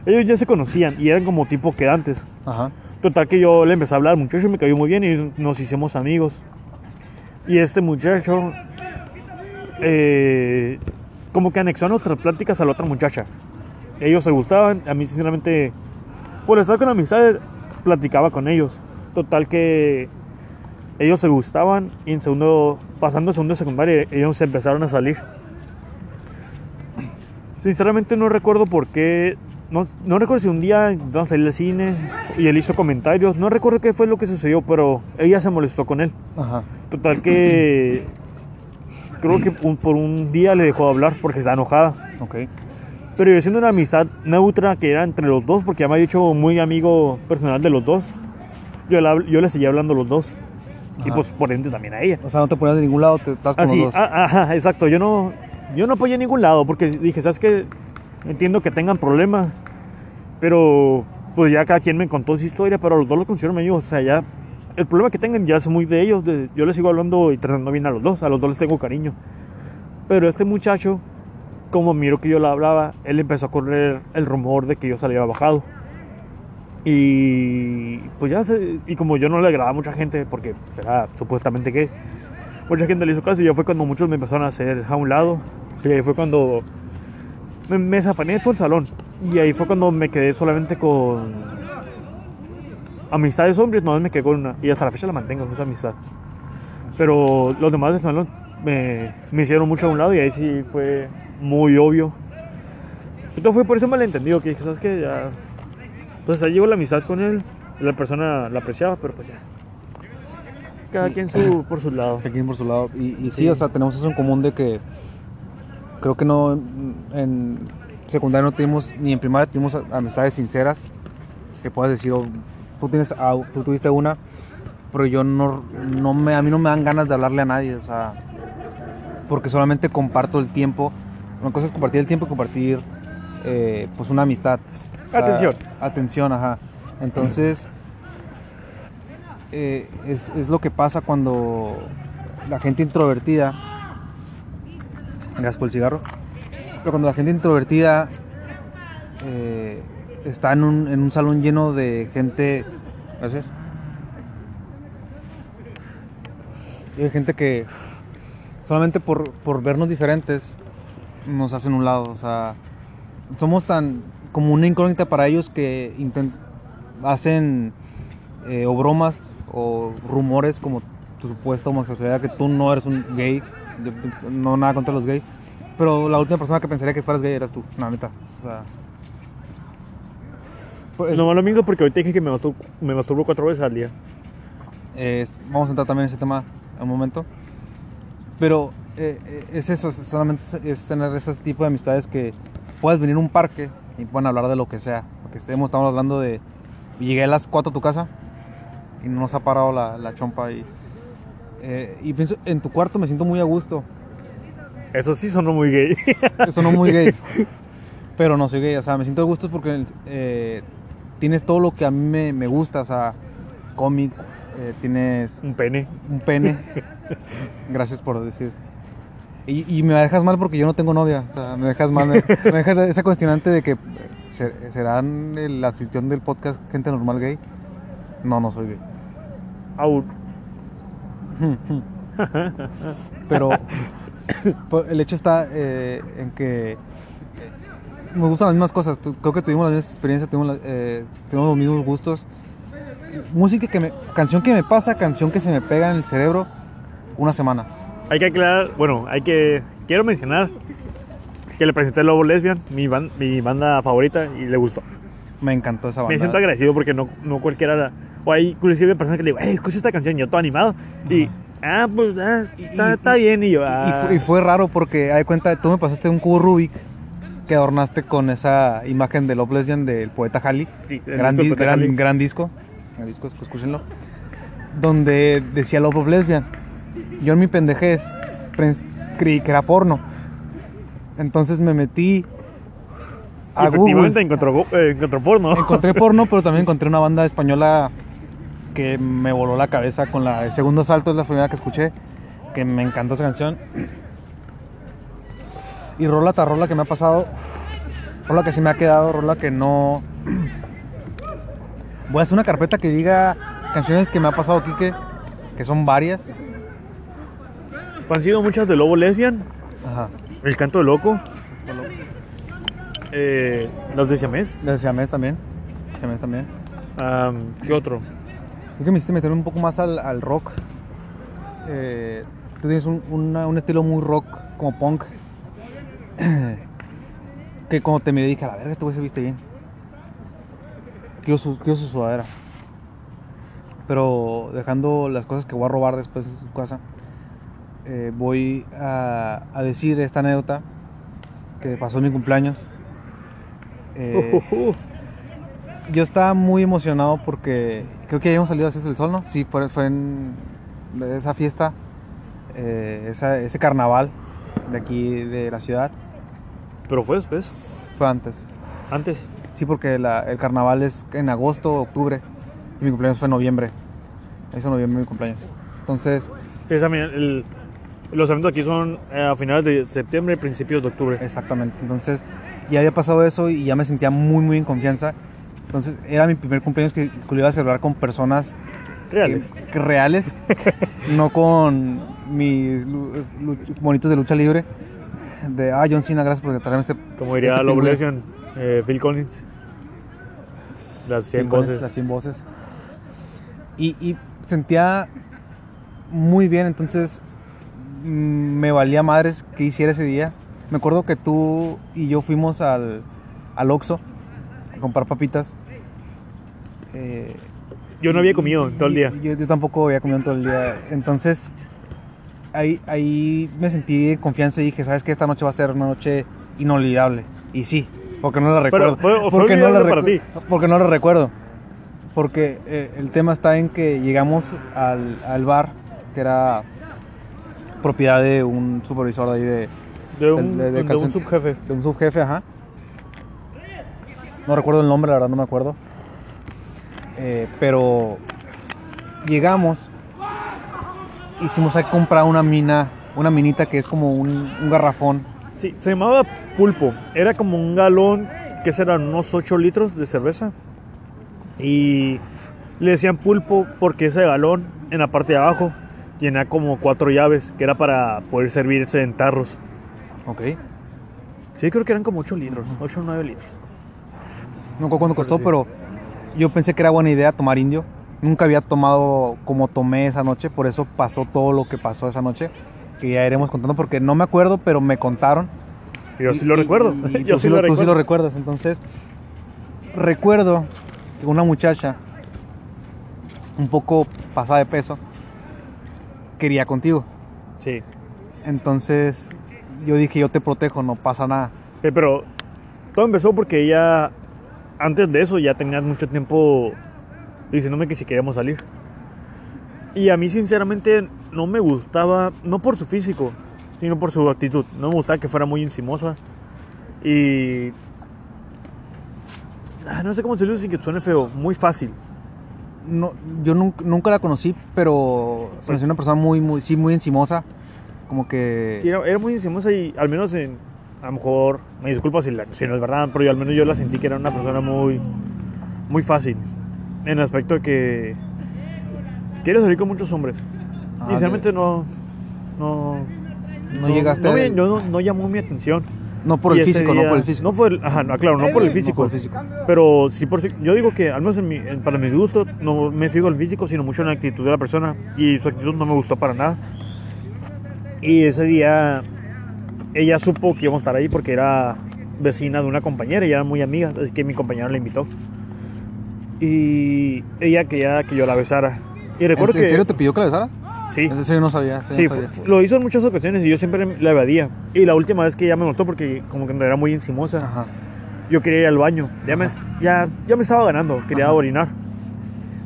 Ellos ya se conocían y eran como tipo quedantes. Ajá. Total que yo le empecé a hablar muchacho y me cayó muy bien y nos hicimos amigos. Y este muchacho, eh, como que anexó nuestras pláticas a la otra muchacha. Ellos se gustaban, a mí sinceramente, por estar con amistades, platicaba con ellos. Total que ellos se gustaban y en segundo, pasando a segundo de secundaria, ellos se empezaron a salir. Sinceramente no recuerdo por qué, no, no recuerdo si un día intentaron salir al cine y él hizo comentarios, no recuerdo qué fue lo que sucedió, pero ella se molestó con él. Ajá. Total que creo que un- por un día le dejó de hablar porque estaba enojada. Ok. Pero yo siendo una amistad neutra que era entre los dos, porque ya me había dicho muy amigo personal de los dos, yo, la- yo le seguía hablando a los dos. Y pues por ende también a ella. O sea, no te ponías de ningún lado, te estás con Así, los dos. ah, ajá, exacto. Yo no, yo no apoyé a ningún lado porque dije, ¿sabes qué? Entiendo que tengan problemas, pero pues ya cada quien me contó su historia, pero los dos los considero amigos. O sea, ya el problema que tengan ya es muy de ellos. de- yo les sigo hablando y tratando bien a los dos, a los dos les tengo cariño. Pero este muchacho, como miro que yo le hablaba, él empezó a correr el rumor de que yo salía bajado. Y pues ya, se- y como yo no le agradaba a mucha gente, porque era supuestamente gay, mucha gente le hizo caso y ya fue cuando muchos me empezaron a hacer a un lado. Y ahí fue cuando me, me zafané de todo el salón. Y ahí fue cuando me quedé solamente con amistades hombres, no me quedé con una. Y hasta la fecha la mantengo, esa amistad. Pero los demás del salón me, me hicieron mucho a un lado y ahí sí fue muy obvio. Entonces fue por ese malentendido que ¿sabes qué? Ya. Pues ahí llegó la amistad con él. La persona la apreciaba, pero pues ya. Cada quien su, (clears throat) por su lado. Aquí por su lado. Y, y sí, Sí. o sea, tenemos eso en común de que creo que no en- secundaria no tuvimos, ni en primaria tuvimos amistades sinceras. Que puedas decir, oh, tú, tienes, tú tuviste una, pero yo no, no me, a mí no me dan ganas de hablarle a nadie, o sea, porque solamente comparto el tiempo. Una cosa es compartir el tiempo y compartir eh, pues una amistad. O sea, Atención. Atención, ajá. Entonces, eh, es, es lo que pasa cuando la gente introvertida Gracias por el cigarro. Pero cuando la gente introvertida eh, está en un, en un salón lleno de gente. Gracias. Hay gente que solamente por, por vernos diferentes nos hacen un lado. O sea, somos tan como una incógnita para ellos que intent- hacen eh, o bromas o rumores como tu supuesta homosexualidad, que tú no eres un gay. Yo no nada contra los gays. Pero la última persona que pensaría que fueras gay eras tú, la neta. O sea. Pues, No me lo mingo porque ahorita dije que me masturbo, me masturbo cuatro veces al día. Eh, vamos a entrar también en ese tema en un momento. Pero eh, eh, es eso, es solamente es- tener ese tipo de amistades que puedes venir a un parque y pueden hablar de lo que sea. Porque estemos, estamos hablando de. Llegué a las 4 a tu casa y no nos ha parado la, la chompa. Y, eh, y pienso, en tu cuarto me siento muy a gusto. Eso sí sonó muy gay. Eso no muy gay. (laughs) Pero no soy gay, o sea, me siento a gusto porque eh, tienes todo lo que a mí me, me gusta, o sea, cómics, eh, tienes Un pene. un pene. (laughs) Gracias por decir. Y, y me dejas mal porque yo no tengo novia. O sea, me dejas mal. Me, me dejas esa cuestionante de que ¿se- serán el anfitrión del podcast gente normal gay. No, no soy gay. Au. (laughs) Pero (coughs) pues, el hecho está eh, en que me gustan las mismas cosas. Creo que tuvimos las mismas experiencias, tuvimos, la- eh, tuvimos los mismos gustos. Música que me, canción que me pasa, canción que se me pega en el cerebro una semana. Hay que aclarar, bueno, hay que. Quiero mencionar que le presenté Lobo Lesbian, mi, ban- mi banda favorita, y le gustó. Me encantó esa banda. Me siento agradecido porque no, no cualquiera. la- O hay inclusive personas que le digo, hey, escucha esta canción, y yo todo animado. Y, ah, pues, ah, está, Y- está bien. Y yo, Y ah. fue, y fue raro porque, hay cuenta, tú me pasaste un cubo Rubik que adornaste con esa imagen de Love Lesbian del poeta Halley. Sí, gran, disco di- gran, Halley. gran disco. Gran disco, escúchenlo. Donde decía Love Lesbian. Yo en mi pendejez creí que era porno. Entonces me metí a efectivamente Google. encontró, eh, encontró porno. Encontré (laughs) porno, pero también encontré una banda española que me voló la cabeza con la el segundo salto, es la primera que escuché, que me encantó esa canción. Y rola tras rola que me ha pasado, rola que se me ha quedado, rola que no... Voy a hacer una carpeta que diga canciones que me ha pasado aquí, que, que son varias. Han sido muchas de Lobo Lesbian, Ajá. El Canto de Loco, eh, Los de Siamés. De Siamés también. Siamés también. am, ¿Qué otro? Creo que me hiciste meter un poco más al, al rock. Eh, tú tienes un, una- un estilo muy rock, como punk. (clears throat) que cuando te miré dije, a la verga, este güey se viste bien. Quiero su, quiero su sudadera. Pero dejando las cosas que voy a robar después de su casa, eh, voy a, a decir esta anécdota que pasó en mi cumpleaños. Eh, (laughs) yo estaba muy emocionado porque creo que habíamos salido a Fiesta del Sol, ¿no? Sí, fue, fue en esa fiesta, eh, esa- ese carnaval de aquí de la ciudad. Pero fue después, Fue antes. antes. Sí, porque la- el carnaval es en agosto, octubre. Y mi cumpleaños fue en noviembre. Es en noviembre mi cumpleaños. Entonces, esa mira, el- los eventos aquí son eh, a finales de septiembre principios de octubre. exactamente. Entonces, ya había pasado eso y ya me sentía muy, muy en confianza. Entonces, era mi primer cumpleaños que, que lo iba a celebrar con personas Reales. que- que reales, (laughs) no con mis monitos de lucha libre. De, ah, John Cena, gracias por traerme este. Como diría este pingüino". Lesbian, eh, Phil Collins. Las 100 Sí, con voces. Las 100 voces. Y, y sentía muy bien, entonces mm, me valía madres que hiciera ese día. Me acuerdo que tú y yo fuimos al, al Oxxo a comprar papitas. Eh, Yo no había comido en todo el día. Yo, yo tampoco había comido en todo el día. Entonces, ahí, ahí me sentí en confianza y dije, ¿sabes qué? Esta noche va a ser una noche inolvidable. Y sí, porque no la recuerdo. fue- fue porque, no la olvidable para recu- ti. porque no la recuerdo. Porque eh, el tema está en que llegamos al, al bar, que era propiedad de un supervisor de ahí de, De un, de- de de un calcent- subjefe. de un subjefe, ajá. No recuerdo el nombre, la verdad no me acuerdo. Eh, pero llegamos, hicimos ahí comprar una mina una minita que es como un, un garrafón. Sí, se llamaba pulpo. Era como un galón, que serán unos 8 litros de cerveza. Y le decían pulpo porque ese galón, en la parte de abajo, tenía como cuatro llaves, que era para poder servirse en tarros. Ok. Sí, creo que eran como 8 litros, 8 o 9 litros. No recuerdo cuánto costó, pero yo pensé que era buena idea tomar indio. Nunca había tomado como tomé esa noche, por eso pasó todo lo que pasó esa noche. Que ya iremos contando, porque no me acuerdo, pero me contaron. Yo sí Y- lo y- recuerdo. y (laughs) Yo tú sí lo Tú sí recuerdo. lo recuerdas. Entonces, recuerdo que una muchacha, un poco pasada de peso, quería contigo. Sí. Entonces, yo dije, yo te protejo, no pasa nada. Sí, pero todo empezó porque ella, antes de eso, ya tenía mucho tiempo diciéndome que si queríamos salir. Y a mí, sinceramente, no me gustaba, no por su físico, sino por su actitud. No me gustaba que fuera muy encimosa. Y. Ah, No sé cómo se dice sin que suene feo, muy fácil. No, yo nunca, nunca la conocí, pero me hace una persona muy, muy, sí, muy encimosa. Como que... Sí, era, era muy encimosa y al menos en. A lo mejor, me disculpo si, la- si no es verdad, pero yo, al menos yo la sentí que era una persona muy. Muy fácil. En el aspecto de que. Quiere salir con muchos hombres. Ah, y sinceramente no. No. No llegaste No, a- me- no, no llamó mi atención. No por Y el físico, no día- por el físico. No fue el- ajá, no, claro, no por el No físico. por el físico. Pero sí por yo digo que al menos en mi- en- para mis gustos no me fijo el físico, sino mucho en la actitud de la persona y su actitud no me gustó para nada. Y ese día ella supo que íbamos a estar ahí porque era vecina de una compañera y eran muy amigas, así que mi compañera la invitó. Y ella quería que yo la besara. Y ¿En, recuerdo en que serio te pidió que la besara? sí, Eso yo no sabía. eso Sí, no fue- sabía. lo hizo en muchas ocasiones y yo siempre la evadía. Y la última vez que ella me notó porque como que era muy encimosa, Ajá. yo quería ir al baño. Ya me, ya, ya me estaba ganando, quería Ajá. orinar.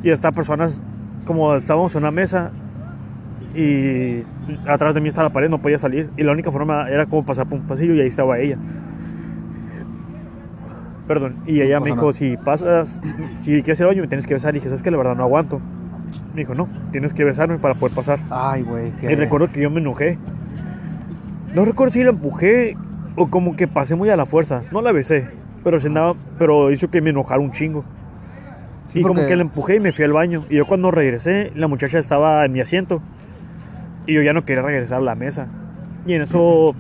Y estas personas, como estábamos en una mesa y atrás de mí estaba la pared, no podía salir. Y la única forma era como pasar por un pasillo y ahí estaba ella. Perdón, y ella No me dijo, nada. si pasas, si quieres ir al baño me tienes que besar. Y dije, sabes que la verdad no aguanto. Me dijo, no, tienes que besarme para poder pasar. Ay, güey. qué- Y recuerdo que yo me enojé. No recuerdo si la empujé o como que pasé muy a la fuerza. No la besé, pero se andaba, pero hizo que me enojara un chingo. Sí, y como que la empujé y me fui al baño. Y yo cuando regresé, la muchacha estaba en mi asiento. Y yo ya no quería regresar a la mesa. Y en eso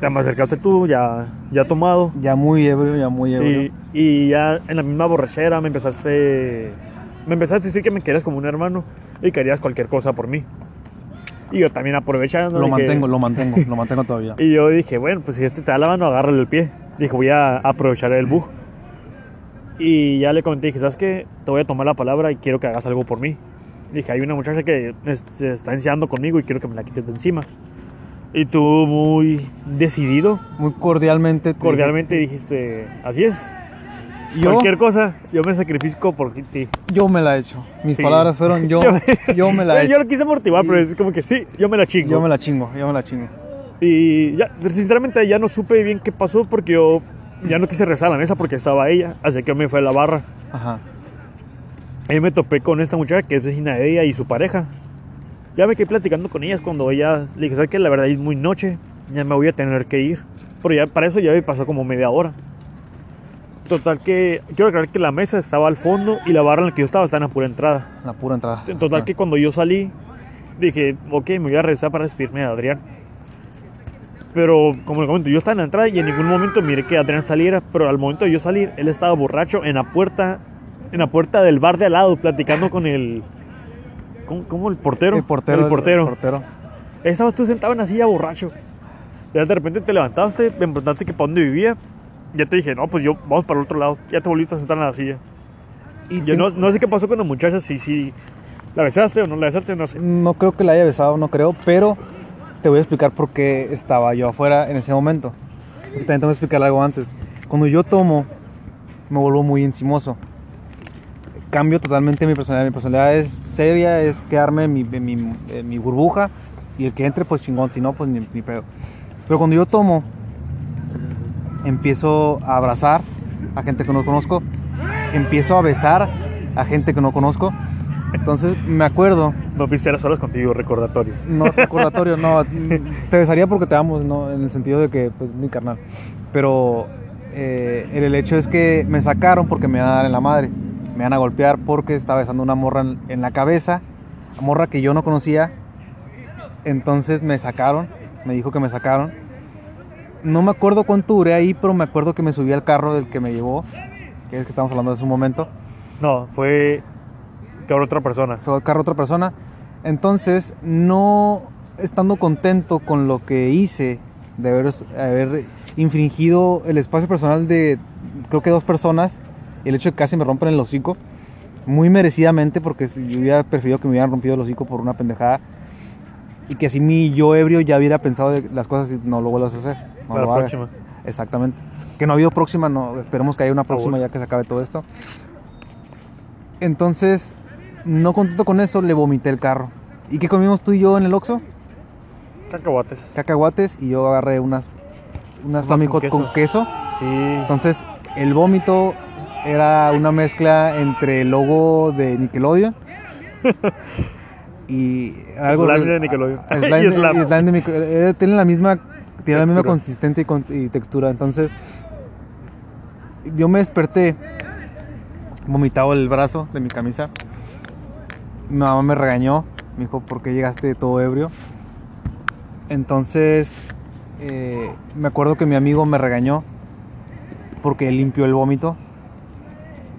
te me acercaste tú, ya, ya tomado. Ya muy ebrio, ya muy ebrio. Sí, y ya en la misma borrachera me empezaste me empezaste a decir que me querías como un hermano y querías cualquier cosa por mí. Y yo también aprovechando Lo dije- mantengo, lo mantengo, (laughs) lo mantengo todavía. Y yo dije, bueno, pues si este te da la mano, agárrale el pie. Dije, voy a aprovechar el bug. Y ya le comenté, dije, ¿sabes qué? Te voy a tomar la palabra y quiero que hagas algo por mí. Dije, hay una muchacha que se está enseñando conmigo y quiero que me la quites de encima. Y tú muy decidido, Muy cordialmente. te cordialmente dijiste, así es. Yo, Cualquier cosa, yo me sacrifico por ti. yo me la he hecho. Mis Sí. palabras fueron (laughs) yo, (laughs) yo me la he (laughs) Yo hecho. lo quise motivar, pero es como que sí, yo me la chingo. Yo me la chingo, yo me la chingo. Y ya, sinceramente ya no supe bien qué pasó porque yo ya no quise rezar a la mesa porque estaba ella, así que me fui a la barra. Ajá. Ahí me topé con esta muchacha que es vecina de ella y su pareja. Ya me quedé platicando con ellas cuando ella le dije, ¿sabes qué? La verdad es muy noche, ya me voy a tener que ir. Pero ya para eso ya me pasó como media hora. Total que, quiero aclarar que la mesa estaba al fondo y la barra en la que yo estaba estaba en la pura entrada. La pura entrada. En total que cuando yo salí, dije, ok, me voy a regresar para despedirme de Adrián. Pero, como le comento, yo estaba en la entrada y en ningún momento miré que Adrián saliera, pero al momento de yo salir, él estaba borracho en la puerta, en la puerta del bar de al lado, platicando con el... ¿Cómo, cómo? el portero? El portero. El portero. El portero. Estabas tú sentado en la silla borracho. Ya de repente te levantaste, me preguntaste que para dónde vivía. Ya te dije, no, pues yo vamos para el otro lado. Ya te volviste a sentar en la silla. Y Yo no, no sé qué pasó con la muchacha, si, si la besaste o no la besaste, no sé. No creo que la haya besado, no creo, pero te voy a explicar por qué estaba yo afuera en ese momento. También te voy a explicar algo antes. Cuando yo tomo, me vuelvo muy encimoso. Cambio totalmente mi personalidad. Mi personalidad es seria, es quedarme en mi, en mi, en mi burbuja y el que entre, pues chingón, si no, pues ni, ni pedo. Pero cuando yo tomo, empiezo a abrazar a gente que no conozco, empiezo a besar a gente que no conozco. Entonces me acuerdo No viste solas contigo, recordatorio. No, (laughs) recordatorio, no. Te besaría porque te amo, ¿no? En el sentido de que, pues, mi carnal. Pero eh, el hecho es que me sacaron porque me iban a dar en la madre. Me iban a golpear porque estaba besando una morra en, en la cabeza. Morra que yo no conocía. Entonces me sacaron. Me dijo que me sacaron. No me acuerdo cuánto duré ahí, pero me acuerdo que me subí al carro del que me llevó. Que es que estamos hablando de ese momento. No, fue que otra persona. Fue carro otra persona. Entonces, no estando contento con lo que hice, de haber, haber infringido el espacio personal de creo que dos personas, el hecho de que casi me rompen el hocico, muy merecidamente, porque yo hubiera preferido que me hubieran rompido el hocico por una pendejada, y que así mi yo ebrio ya hubiera pensado de las cosas y no lo vuelvas a hacer. No lo hagas. Exactamente. Que no ha habido próxima, no, esperemos que haya una próxima ya que se acabe todo esto. Entonces, no contento con eso, le vomité el carro. ¿Y qué comimos tú y yo en el Oxxo? Cacahuates. Cacahuates y yo agarré unas unas con con queso. Sí. Entonces, el vómito era una mezcla entre el logo de Nickelodeon y algo Slime de Nickelodeon. (laughs) Slime Y de- Slime. y slime de Nico- eh, tiene la misma tiene la misma consistencia y, con- y textura. Entonces, yo me desperté vomitado el brazo de mi camisa. Mi mamá me regañó, me dijo, ¿por qué llegaste todo ebrio? Entonces, eh, me acuerdo que mi amigo me regañó porque limpió el vómito.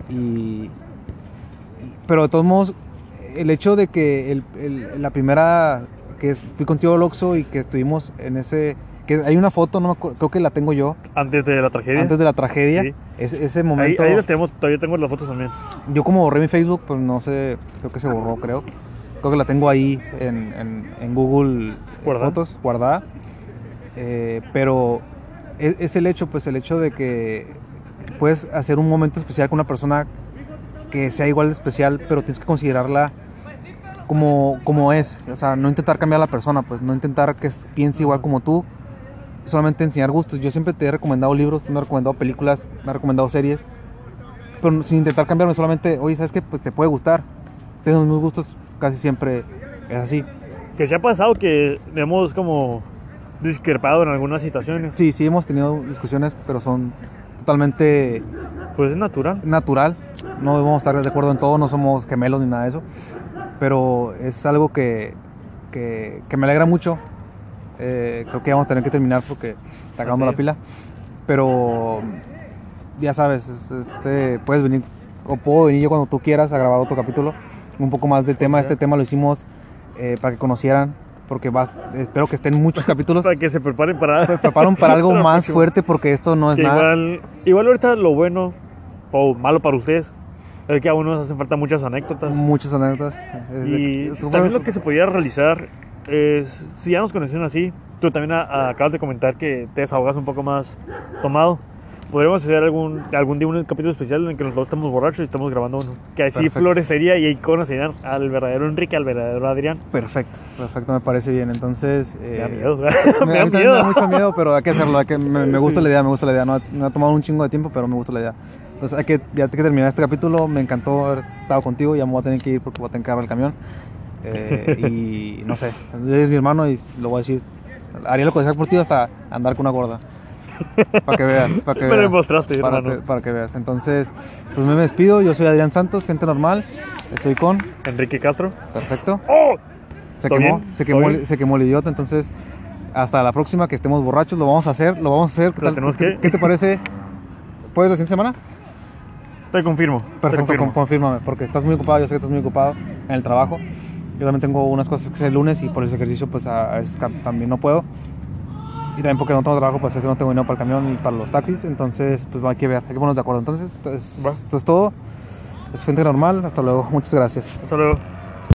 Y, pero de todos modos, el hecho de que el- el- la primera que es- fui contigo al Oxxo y que estuvimos en ese que hay una foto, no me acuerdo, creo que la tengo yo Antes de la tragedia. antes de la tragedia. Sí. Ese, ese ahí, momento ahí las tenemos, todavía tengo las fotos también. yo como borré mi Facebook, pues no sé, creo que se borró, creo. Creo que la tengo ahí en, en- en Google eh, Guardada. Fotos, guardada. Eh, pero es, es el hecho, pues el hecho de que puedes hacer un momento especial con una persona que sea igual de especial, pero tienes que considerarla como, como es. O sea, no intentar cambiar a la persona, pues no intentar que piense igual como tú. Solamente enseñar gustos. Yo siempre te he recomendado libros, te me he recomendado películas, me he recomendado series pero sin intentar cambiarme, solamente, oye, ¿sabes qué? Pues te puede gustar. Tengo mis gustos, casi siempre es así. Que se ha pasado que hemos como discrepado en algunas situaciones. Sí, sí hemos tenido discusiones, pero son totalmente Pues es natural. natural. No debemos estar de acuerdo en todo, no somos gemelos ni nada de eso. Pero es algo que, que, que me alegra mucho. Eh, creo que vamos a tener que terminar porque está acabando Ok. la pila. Pero ya sabes, es- este, puedes venir o puedo venir yo cuando tú quieras a grabar otro capítulo. Un poco más del tema. Ok. Este tema lo hicimos eh, para que conocieran. Porque vas, espero que estén muchos capítulos. (laughs) Para que se preparen para. Pues prepararon para algo (laughs) más fuerte porque esto no es nada. igual, igual ahorita lo bueno o malo para ustedes es que a uno nos hacen falta muchas anécdotas. Muchas anécdotas. Y es- también lo que se podía realizar es, si ya nos conocieron así, tú también a- a- acabas de comentar que te desahogas un poco más tomado. Podríamos hacer algún, algún día un capítulo especial en el que los dos estamos borrachos y estamos grabando uno. Que así Perfecto. florecería y ahí conocerían al verdadero Enrique, al verdadero Adrián. Perfecto, perfecto, me parece bien. Entonces. Me da eh, miedo, me, (laughs) me da también me miedo. da mucho miedo, pero hay que hacerlo. hay que- me, me gusta Sí. la idea, me gusta la idea. No, me ha tomado un chingo de tiempo, pero me gusta la idea. Entonces hay que, ya hay que terminar este capítulo. Me encantó haber estado contigo. Ya me voy a tener que ir porque voy a tener que agarrar el camión. Eh, y no sé, es mi hermano y lo voy a decir. Haría lo que sea por ti hasta andar con una gorda. Para que veas, para que (laughs) Me veas. demostraste, para hermano. que, para que veas. Entonces, pues me despido. Yo soy Adrián Santos, gente normal. Estoy con. Enrique Castro. Perfecto. ¡Oh! Se ¿Todo quemó, bien? se ¿Todo quemó, el- se quemó el idiota, entonces hasta la próxima que estemos borrachos lo vamos a hacer, lo vamos a hacer. ¿Qué, tal? tenemos ¿Qué- que- qué te parece? ¿Puedes la siguiente semana? Te confirmo. te Perfecto, confirmo. con- confírmame, porque estás muy ocupado, yo sé que estás muy ocupado en el trabajo. Yo también tengo unas cosas que hacer el lunes y por ese ejercicio pues a, a también no puedo. Y también porque no tengo trabajo, pues no tengo dinero para el camión ni para los taxis, entonces pues hay que ver, hay que ponernos de acuerdo. Entonces, esto es, Va. esto es todo. Es gente normal, hasta luego, muchas gracias. Hasta luego.